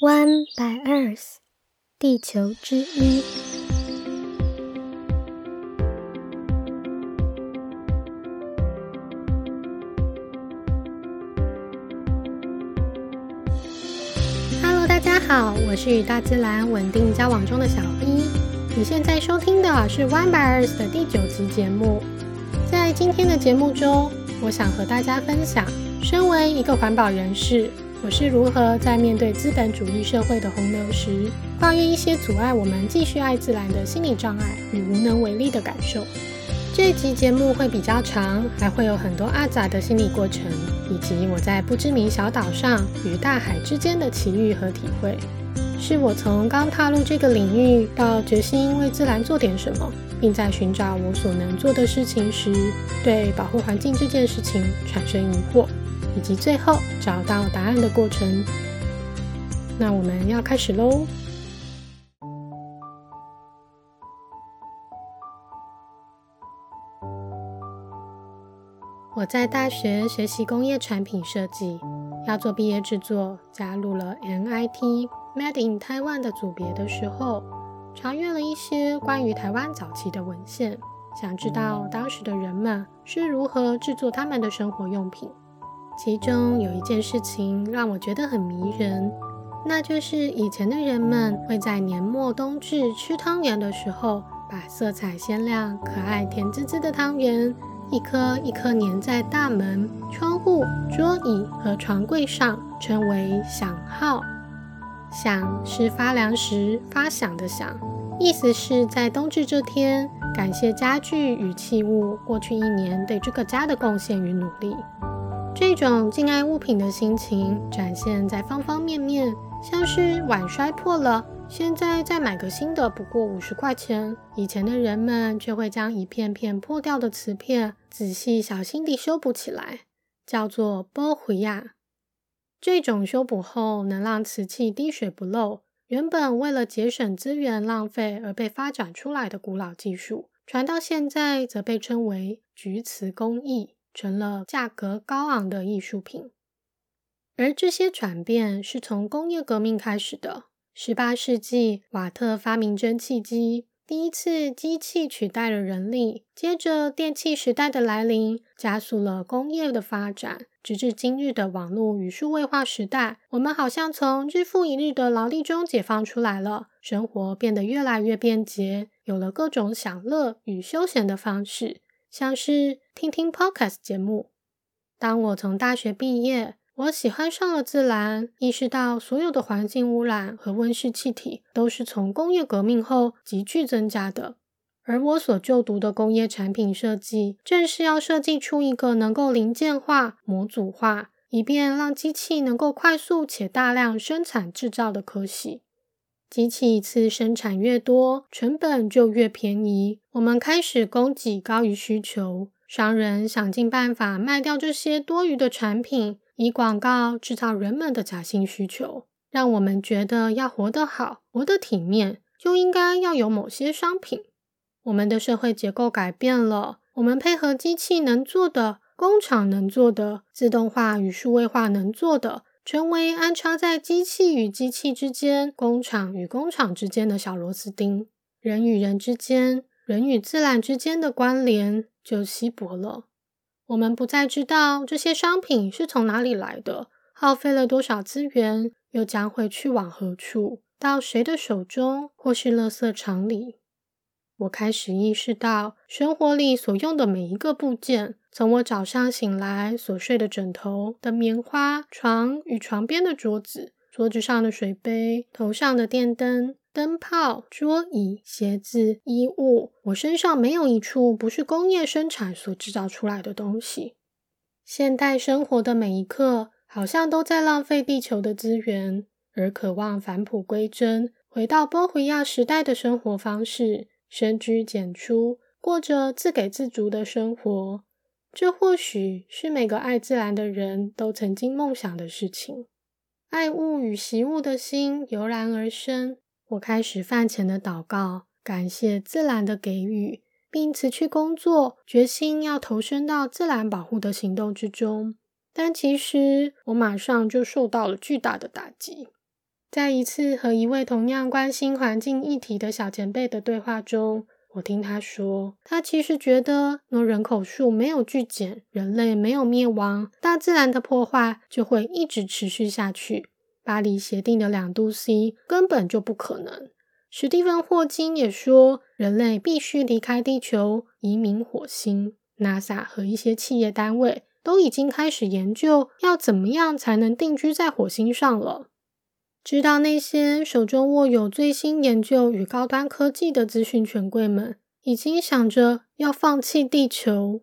One by Earth，地球之一。Hello，大家好，我是与大自然稳定交往中的小 B。你现在收听的是 One by Earth 的第九集节目。在今天的节目中，我想和大家分享，身为一个环保人士。我是如何在面对资本主义社会的洪流时，抱怨一些阻碍我们继续爱自然的心理障碍与无能为力的感受？这集节目会比较长，还会有很多阿杂的心理过程，以及我在不知名小岛上与大海之间的奇遇和体会，是我从刚踏入这个领域到决心为自然做点什么，并在寻找我所能做的事情时，对保护环境这件事情产生疑惑。以及最后找到答案的过程。那我们要开始喽！我在大学学习工业产品设计，要做毕业制作，加入了 MIT Made in Taiwan 的组别的时候，查阅了一些关于台湾早期的文献，想知道当时的人们是如何制作他们的生活用品。其中有一件事情让我觉得很迷人，那就是以前的人们会在年末冬至吃汤圆的时候，把色彩鲜亮、可爱、甜滋滋的汤圆一颗一颗粘在大门、窗户、桌椅和床柜上，称为响号。响是发凉时发响的响，意思是在冬至这天，感谢家具与器物过去一年对这个家的贡献与努力。这种敬爱物品的心情展现在方方面面，像是碗摔破了，现在再买个新的不过五十块钱，以前的人们却会将一片片破掉的瓷片仔细小心地修补起来，叫做波回亚。这种修补后能让瓷器滴水不漏，原本为了节省资源浪费而被发展出来的古老技术，传到现在则被称为菊瓷工艺。成了价格高昂的艺术品，而这些转变是从工业革命开始的。十八世纪，瓦特发明蒸汽机，第一次机器取代了人力。接着，电气时代的来临，加速了工业的发展，直至今日的网络与数位化时代。我们好像从日复一日的劳力中解放出来了，生活变得越来越便捷，有了各种享乐与休闲的方式。像是听听 Podcast 节目。当我从大学毕业，我喜欢上了自然，意识到所有的环境污染和温室气体都是从工业革命后急剧增加的。而我所就读的工业产品设计，正是要设计出一个能够零件化、模组化，以便让机器能够快速且大量生产制造的科系。机器一次生产越多，成本就越便宜。我们开始供给高于需求，商人想尽办法卖掉这些多余的产品，以广告制造人们的假性需求，让我们觉得要活得好、活得体面，就应该要有某些商品。我们的社会结构改变了，我们配合机器能做的、工厂能做的、自动化与数位化能做的。成为安插在机器与机器之间、工厂与工厂之间的小螺丝钉，人与人之间、人与自然之间的关联就稀薄了。我们不再知道这些商品是从哪里来的，耗费了多少资源，又将会去往何处，到谁的手中，或是垃圾场里。我开始意识到，生活里所用的每一个部件，从我早上醒来所睡的枕头的棉花、床与床边的桌子、桌子上的水杯、头上的电灯、灯泡、桌椅、鞋子、衣物，我身上没有一处不是工业生产所制造出来的东西。现代生活的每一刻，好像都在浪费地球的资源，而渴望返璞归真，回到波回亚时代的生活方式。深居简出，过着自给自足的生活，这或许是每个爱自然的人都曾经梦想的事情。爱物与习物的心油然而生。我开始饭前的祷告，感谢自然的给予，并辞去工作，决心要投身到自然保护的行动之中。但其实我马上就受到了巨大的打击。在一次和一位同样关心环境议题的小前辈的对话中，我听他说，他其实觉得，若人口数没有剧减，人类没有灭亡，大自然的破坏就会一直持续下去。巴黎协定的两度 C 根本就不可能。史蒂芬·霍金也说，人类必须离开地球，移民火星。NASA 和一些企业单位都已经开始研究要怎么样才能定居在火星上了。知道那些手中握有最新研究与高端科技的资讯权贵们，已经想着要放弃地球，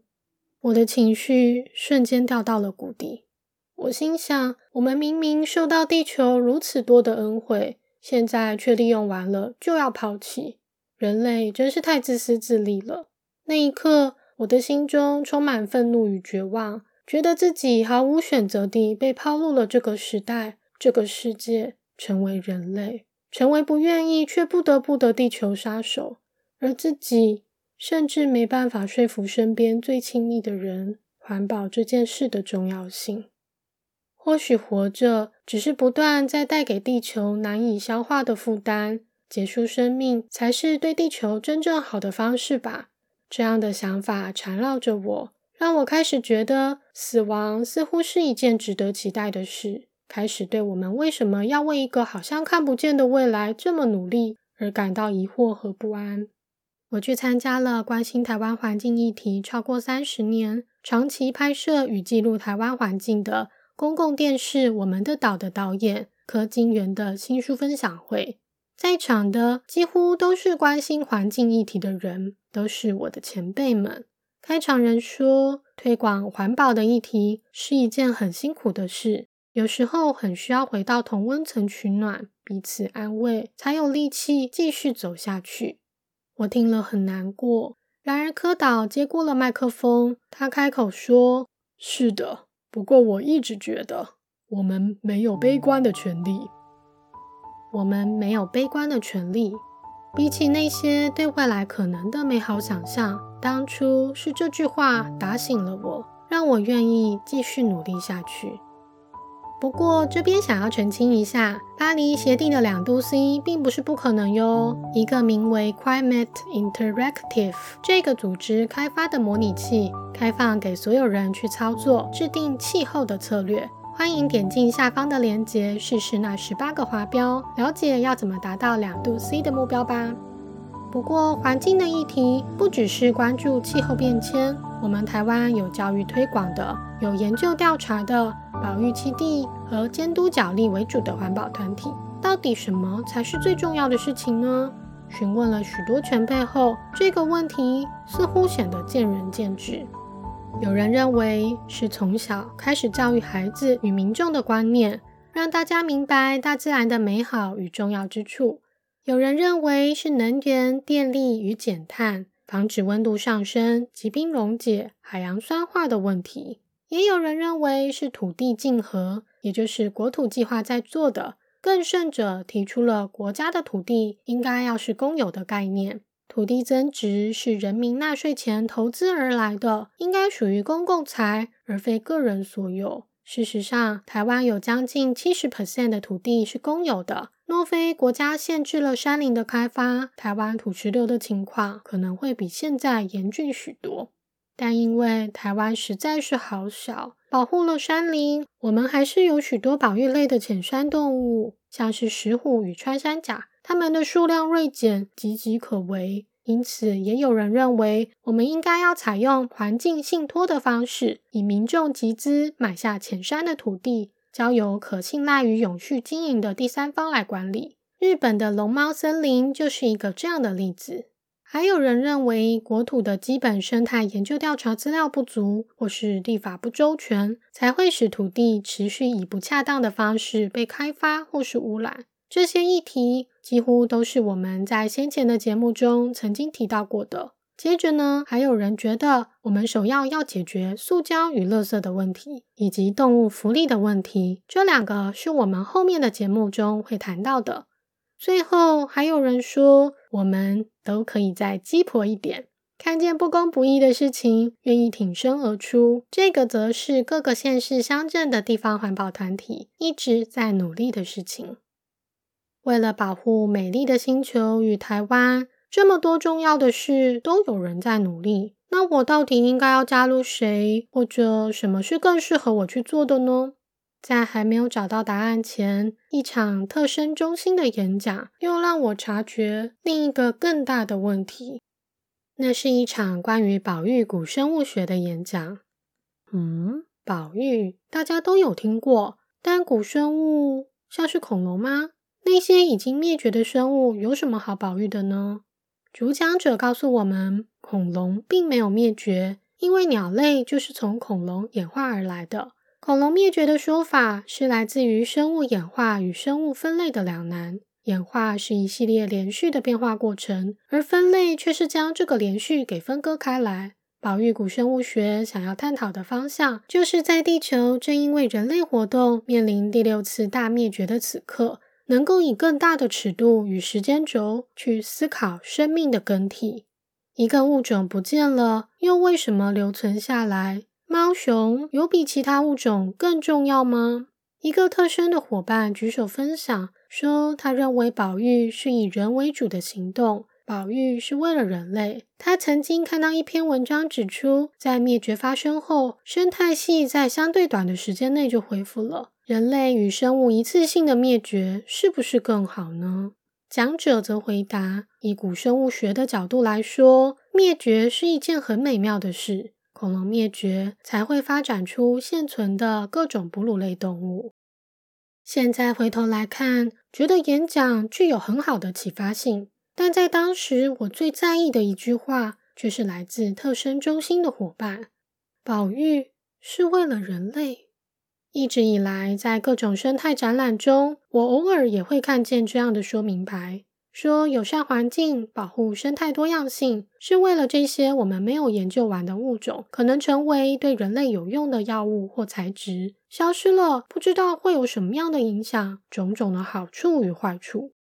我的情绪瞬间掉到了谷底。我心想：我们明明受到地球如此多的恩惠。现在却利用完了就要抛弃，人类真是太自私自利了。那一刻，我的心中充满愤怒与绝望，觉得自己毫无选择地被抛入了这个时代、这个世界，成为人类，成为不愿意却不得不的地球杀手，而自己甚至没办法说服身边最亲密的人环保这件事的重要性。或许活着只是不断在带给地球难以消化的负担，结束生命才是对地球真正好的方式吧。这样的想法缠绕着我，让我开始觉得死亡似乎是一件值得期待的事，开始对我们为什么要为一个好像看不见的未来这么努力而感到疑惑和不安。我去参加了关心台湾环境议题超过三十年、长期拍摄与记录台湾环境的。公共电视《我们的岛》的导演柯金元的新书分享会，在场的几乎都是关心环境议题的人，都是我的前辈们。开场人说：“推广环保的议题是一件很辛苦的事，有时候很需要回到同温层取暖，彼此安慰，才有力气继续走下去。”我听了很难过。然而柯导接过了麦克风，他开口说：“是的。”不过，我一直觉得我们没有悲观的权利。我们没有悲观的权利。比起那些对未来可能的美好想象，当初是这句话打醒了我，让我愿意继续努力下去。不过这边想要澄清一下，巴黎协定的两度 C 并不是不可能哟。一个名为 Climate Interactive 这个组织开发的模拟器，开放给所有人去操作、制定气候的策略。欢迎点进下方的链接，试试那十八个华标，了解要怎么达到两度 C 的目标吧。不过环境的议题不只是关注气候变迁，我们台湾有教育推广的，有研究调查的。保育基地和监督奖励为主的环保团体，到底什么才是最重要的事情呢？询问了许多前辈后，这个问题似乎显得见仁见智。有人认为是从小开始教育孩子与民众的观念，让大家明白大自然的美好与重要之处；有人认为是能源、电力与减碳，防止温度上升、疾病溶解、海洋酸化的问题。也有人认为是土地竞合，也就是国土计划在做的。更甚者，提出了国家的土地应该要是公有的概念，土地增值是人民纳税钱投资而来的，应该属于公共财而非个人所有。事实上，台湾有将近七十 percent 的土地是公有的。若非国家限制了山林的开发，台湾土石流的情况可能会比现在严峻许多。但因为台湾实在是好小，保护了山林，我们还是有许多保育类的浅山动物，像是石虎与穿山甲，它们的数量锐减，岌岌可危。因此，也有人认为，我们应该要采用环境信托的方式，以民众集资买下浅山的土地，交由可信赖与永续经营的第三方来管理。日本的龙猫森林就是一个这样的例子。还有人认为，国土的基本生态研究调查资料不足，或是立法不周全，才会使土地持续以不恰当的方式被开发或是污染。这些议题几乎都是我们在先前的节目中曾经提到过的。接着呢，还有人觉得，我们首要要解决塑胶与垃圾的问题，以及动物福利的问题。这两个是我们后面的节目中会谈到的。最后还有人说，我们都可以再鸡婆一点，看见不公不义的事情，愿意挺身而出。这个则是各个县市乡镇的地方环保团体一直在努力的事情。为了保护美丽的星球与台湾，这么多重要的事都有人在努力。那我到底应该要加入谁，或者什么是更适合我去做的呢？在还没有找到答案前，一场特生中心的演讲又让我察觉另一个更大的问题。那是一场关于保育古生物学的演讲。嗯，保育大家都有听过，但古生物像是恐龙吗？那些已经灭绝的生物有什么好保育的呢？主讲者告诉我们，恐龙并没有灭绝，因为鸟类就是从恐龙演化而来的。恐龙灭绝的说法是来自于生物演化与生物分类的两难。演化是一系列连续的变化过程，而分类却是将这个连续给分割开来。保育古生物学想要探讨的方向，就是在地球正因为人类活动面临第六次大灭绝的此刻，能够以更大的尺度与时间轴去思考生命的更替。一个物种不见了，又为什么留存下来？猫熊有比其他物种更重要吗？一个特生的伙伴举手分享说，他认为保育是以人为主的行动，保育是为了人类。他曾经看到一篇文章指出，在灭绝发生后，生态系在相对短的时间内就恢复了。人类与生物一次性的灭绝，是不是更好呢？讲者则回答，以古生物学的角度来说，灭绝是一件很美妙的事。恐龙灭绝，才会发展出现存的各种哺乳类动物。现在回头来看，觉得演讲具有很好的启发性。但在当时，我最在意的一句话，却是来自特生中心的伙伴：“保育是为了人类。”一直以来，在各种生态展览中，我偶尔也会看见这样的说明牌。说友善环境、保护生态多样性，是为了这些我们没有研究完的物种可能成为对人类有用的药物或材质，消失了，不知道会有什么样的影响，种种的好处与坏处。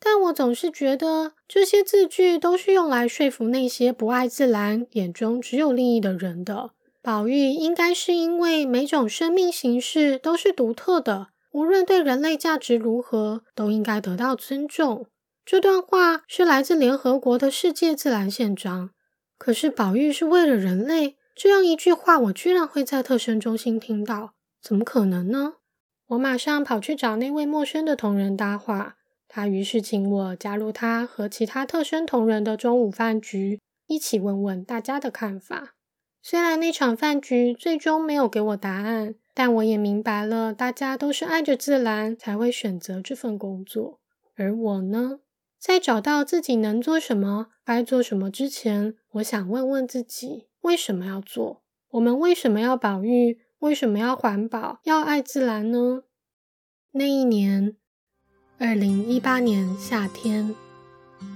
但我总是觉得这些字句都是用来说服那些不爱自然、眼中只有利益的人的。保育应该是因为每种生命形式都是独特的，无论对人类价值如何，都应该得到尊重。这段话是来自联合国的世界自然宪章。可是，保育是为了人类这样一句话，我居然会在特生中心听到，怎么可能呢？我马上跑去找那位陌生的同仁搭话，他于是请我加入他和其他特生同仁的中午饭局，一起问问大家的看法。虽然那场饭局最终没有给我答案，但我也明白了，大家都是爱着自然才会选择这份工作，而我呢？在找到自己能做什么、该做什么之前，我想问问自己：为什么要做？我们为什么要保育？为什么要环保？要爱自然呢？那一年，二零一八年夏天，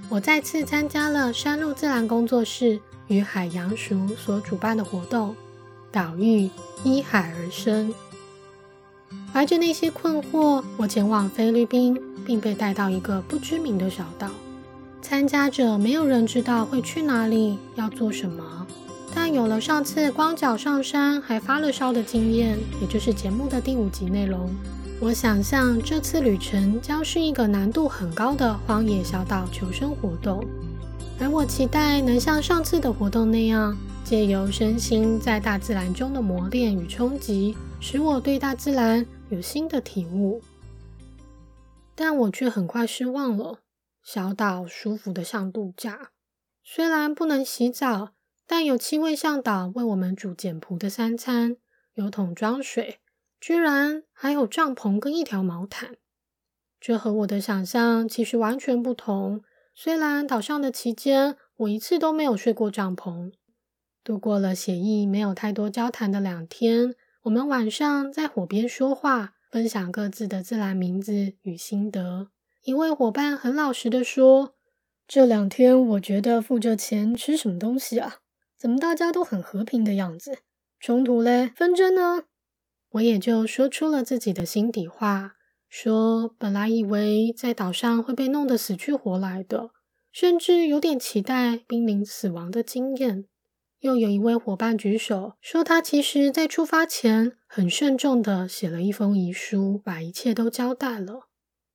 我再次参加了山路自然工作室与海洋署所主办的活动——岛屿依海而生。怀着那些困惑，我前往菲律宾，并被带到一个不知名的小岛。参加者没有人知道会去哪里，要做什么。但有了上次光脚上山还发了烧的经验，也就是节目的第五集内容，我想象这次旅程将是一个难度很高的荒野小岛求生活动。而我期待能像上次的活动那样，借由身心在大自然中的磨练与冲击，使我对大自然。有新的体悟，但我却很快失望了。小岛舒服的像度假，虽然不能洗澡，但有七位向导为我们煮简朴的三餐，有桶装水，居然还有帐篷跟一条毛毯。这和我的想象其实完全不同。虽然岛上的期间，我一次都没有睡过帐篷，度过了写意没有太多交谈的两天。我们晚上在火边说话，分享各自的自然名字与心得。一位伙伴很老实的说：“这两天我觉得付着钱吃什么东西啊？怎么大家都很和平的样子？冲突嘞？纷争呢？”我也就说出了自己的心底话，说本来以为在岛上会被弄得死去活来的，甚至有点期待濒临死亡的经验。又有一位伙伴举手说，他其实在出发前很慎重的写了一封遗书，把一切都交代了。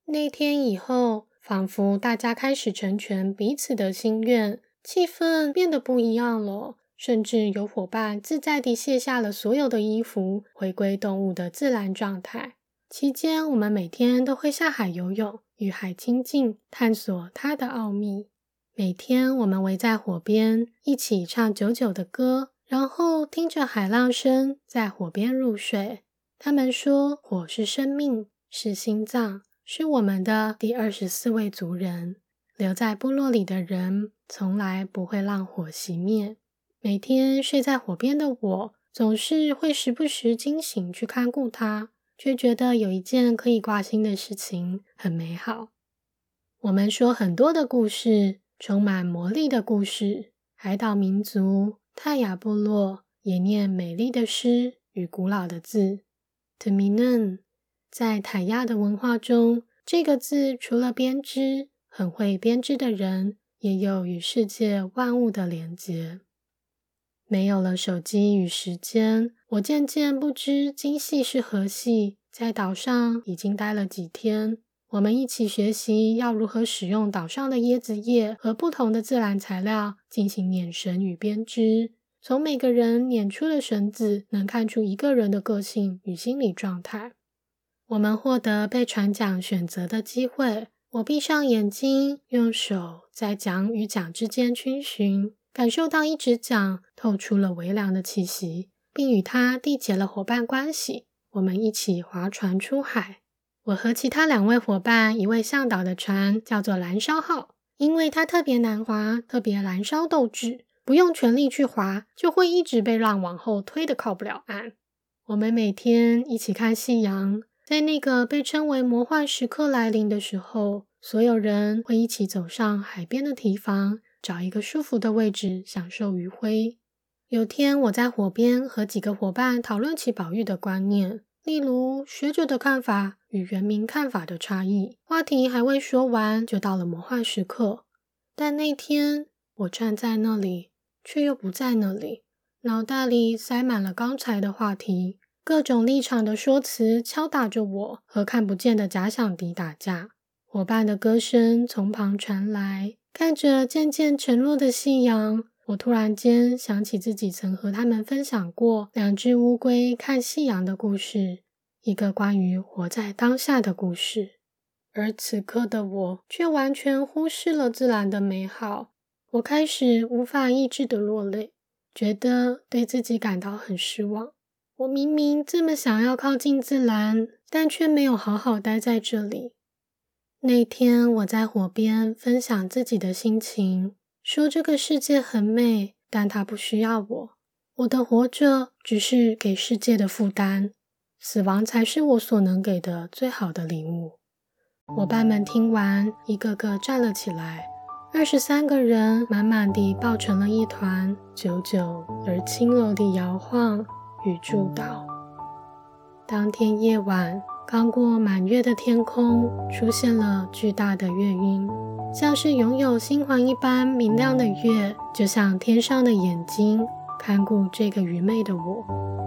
那天以后，仿佛大家开始成全彼此的心愿，气氛变得不一样了。甚至有伙伴自在地卸下了所有的衣服，回归动物的自然状态。期间，我们每天都会下海游泳，与海亲近，探索它的奥秘。每天，我们围在火边，一起唱久久的歌，然后听着海浪声，在火边入睡。他们说，火是生命，是心脏，是我们的第二十四位族人。留在部落里的人，从来不会让火熄灭。每天睡在火边的我，总是会时不时惊醒去看顾它，却觉得有一件可以挂心的事情很美好。我们说很多的故事，充满魔力的故事。海岛民族泰雅部落也念美丽的诗与古老的字。t m i n n 在泰雅的文化中，这个字除了编织，很会编织的人，也有与世界万物的连结。没有了手机与时间，我渐渐不知今夕是何夕。在岛上已经待了几天，我们一起学习要如何使用岛上的椰子叶和不同的自然材料进行捻绳与编织。从每个人捻出的绳子，能看出一个人的个性与心理状态。我们获得被船桨选择的机会。我闭上眼睛，用手在桨与桨之间逡巡。感受到一只桨透出了微凉的气息，并与它缔结了伙伴关系。我们一起划船出海。我和其他两位伙伴，一位向导的船叫做“燃烧号”，因为它特别难划，特别燃烧斗志，不用全力去划，就会一直被浪往后推的靠不了岸。我们每天一起看夕阳，在那个被称为魔幻时刻来临的时候，所有人会一起走上海边的堤防。找一个舒服的位置，享受余晖。有天，我在火边和几个伙伴讨论起宝玉的观念，例如学者的看法与原民看法的差异。话题还未说完，就到了魔幻时刻。但那天，我站在那里，却又不在那里，脑袋里塞满了刚才的话题，各种立场的说辞敲打着我，和看不见的假想敌打架。伙伴的歌声从旁传来。看着渐渐沉落的夕阳，我突然间想起自己曾和他们分享过两只乌龟看夕阳的故事，一个关于活在当下的故事。而此刻的我却完全忽视了自然的美好，我开始无法抑制的落泪，觉得对自己感到很失望。我明明这么想要靠近自然，但却没有好好待在这里。那天我在火边分享自己的心情，说这个世界很美，但它不需要我。我的活着只是给世界的负担，死亡才是我所能给的最好的礼物。伙伴们听完，一个个站了起来，二十三个人满满地抱成了一团，久久而轻柔地摇晃与祝祷。当天夜晚。刚过满月的天空，出现了巨大的月晕，像是拥有星环一般明亮的月，就像天上的眼睛，看顾这个愚昧的我。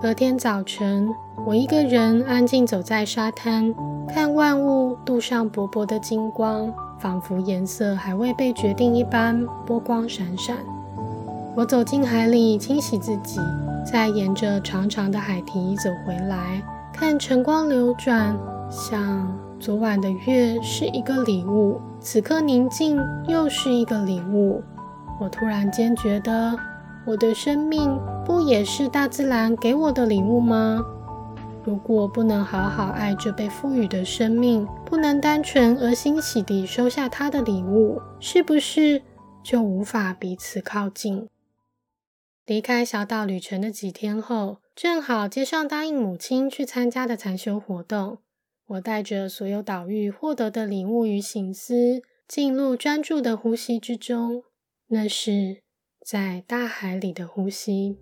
隔天早晨，我一个人安静走在沙滩，看万物镀上薄薄的金光，仿佛颜色还未被决定一般，波光闪闪。我走进海里清洗自己，再沿着长长的海堤走回来。看晨光流转，像昨晚的月是一个礼物，此刻宁静又是一个礼物。我突然间觉得，我的生命不也是大自然给我的礼物吗？如果不能好好爱这被赋予的生命，不能单纯而欣喜地收下它的礼物，是不是就无法彼此靠近？离开小岛旅程的几天后。正好接上答应母亲去参加的禅修活动，我带着所有岛屿获得的礼物与醒思，进入专注的呼吸之中。那是在大海里的呼吸。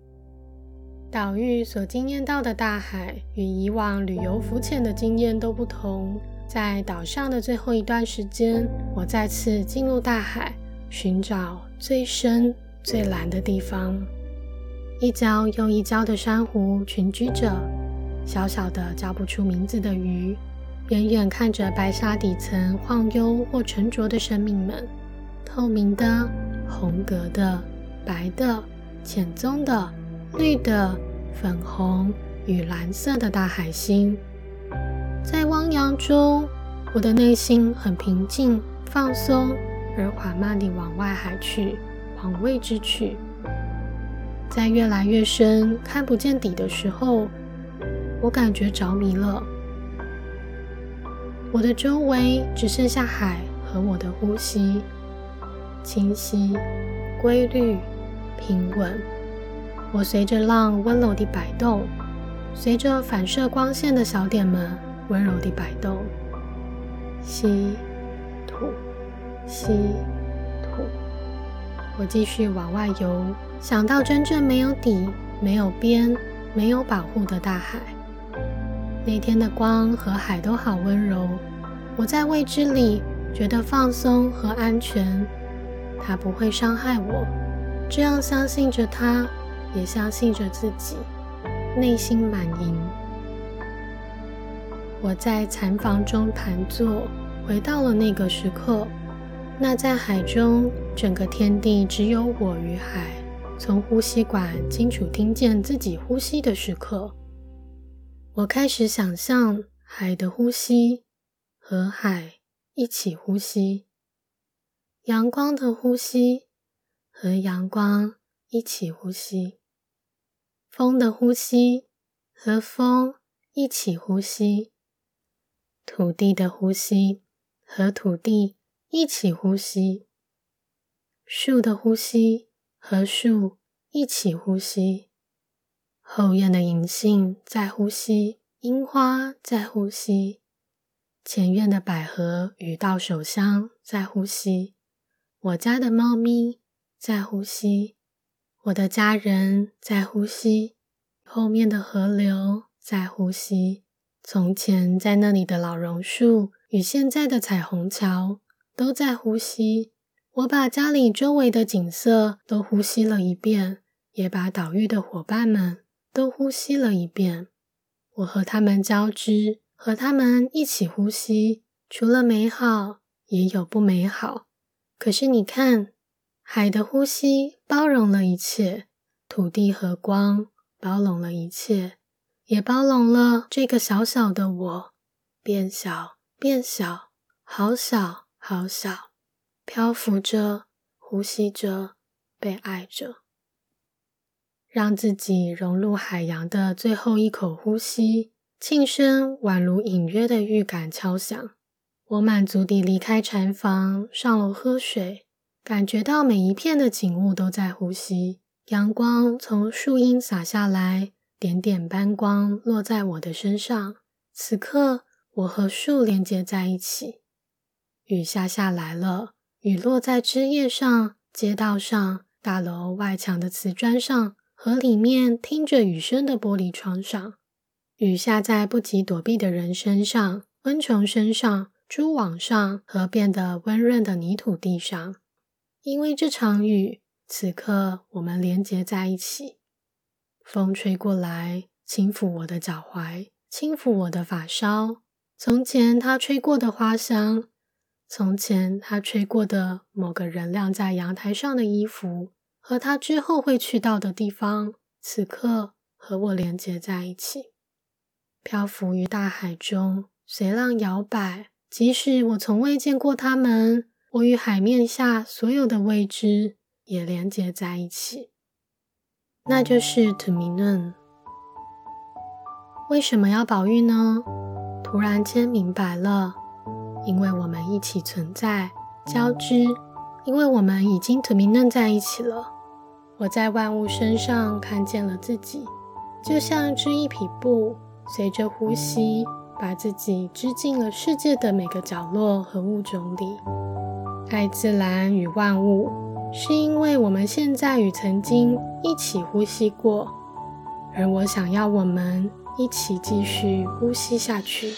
岛屿所经验到的大海，与以往旅游浮潜的经验都不同。在岛上的最后一段时间，我再次进入大海，寻找最深、最蓝的地方。一礁又一礁的珊瑚群居着，小小的叫不出名字的鱼，远远看着白沙底层晃悠或沉着的生命们，透明的、红格的、白的、浅棕的、绿的、粉红与蓝色的大海星，在汪洋中，我的内心很平静、放松，而缓慢地往外海去，往未知去。在越来越深、看不见底的时候，我感觉着迷了。我的周围只剩下海和我的呼吸，清晰、规律、平稳。我随着浪温柔地摆动，随着反射光线的小点们温柔地摆动。吸，吐，吸，吐。我继续往外游。想到真正没有底、没有边、没有保护的大海，那天的光和海都好温柔。我在未知里觉得放松和安全，他不会伤害我。这样相信着他，也相信着自己，内心满盈。我在禅房中盘坐，回到了那个时刻，那在海中，整个天地只有我与海。从呼吸管清楚听见自己呼吸的时刻，我开始想象海的呼吸和海一起呼吸，阳光的呼吸和阳光一起呼吸，风的呼吸和风一起呼吸，土地的呼吸和土地一起呼吸，树的呼吸。和树一起呼吸，后院的银杏在呼吸，樱花在呼吸，前院的百合与稻手香在呼吸，我家的猫咪在呼吸，我的家人在呼吸，后面的河流在呼吸，从前在那里的老榕树与现在的彩虹桥都在呼吸。我把家里周围的景色都呼吸了一遍，也把岛屿的伙伴们都呼吸了一遍。我和他们交织，和他们一起呼吸。除了美好，也有不美好。可是你看，海的呼吸包容了一切，土地和光包容了一切，也包容了这个小小的我，变小，变小，好小，好小。漂浮着，呼吸着，被爱着，让自己融入海洋的最后一口呼吸，庆生宛如隐约的预感敲响。我满足地离开禅房，上楼喝水，感觉到每一片的景物都在呼吸。阳光从树荫洒下来，点点斑光落在我的身上。此刻，我和树连接在一起。雨下下来了。雨落在枝叶上、街道上、大楼外墙的瓷砖上和里面听着雨声的玻璃窗上。雨下在不及躲避的人身上、昆虫身上、蛛网上和变得温润的泥土地上。因为这场雨，此刻我们连结在一起。风吹过来，轻抚我的脚踝，轻抚我的发梢。从前他吹过的花香。从前，他吹过的某个人晾在阳台上的衣服，和他之后会去到的地方，此刻和我连接在一起，漂浮于大海中，随浪摇摆。即使我从未见过他们，我与海面下所有的未知也连接在一起。那就是 To Me Nun。为什么要保育呢？突然间明白了。因为我们一起存在交织，因为我们已经 to me 嫩在一起了。我在万物身上看见了自己，就像织一匹布，随着呼吸，把自己织进了世界的每个角落和物种里。爱自然与万物，是因为我们现在与曾经一起呼吸过，而我想要我们一起继续呼吸下去。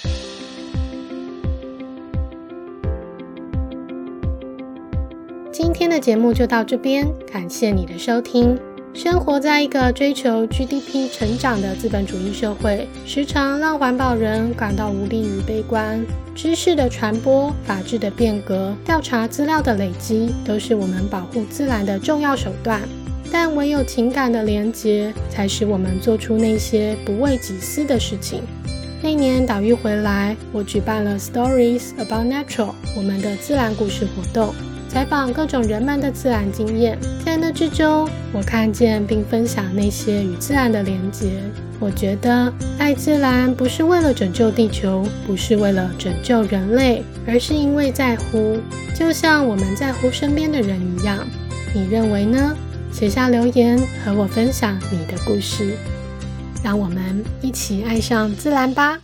今天的节目就到这边，感谢你的收听。生活在一个追求 GDP 成长的资本主义社会，时常让环保人感到无力与悲观。知识的传播、法治的变革、调查资料的累积，都是我们保护自然的重要手段。但唯有情感的连结，才使我们做出那些不为己私的事情。那年岛屿回来，我举办了 Stories About Natural 我们的自然故事活动，采访各种人们的自然经验。在那之中，我看见并分享那些与自然的连结。我觉得爱自然不是为了拯救地球，不是为了拯救人类，而是因为在乎，就像我们在乎身边的人一样。你认为呢？写下留言和我分享你的故事，让我们一起爱上自然吧。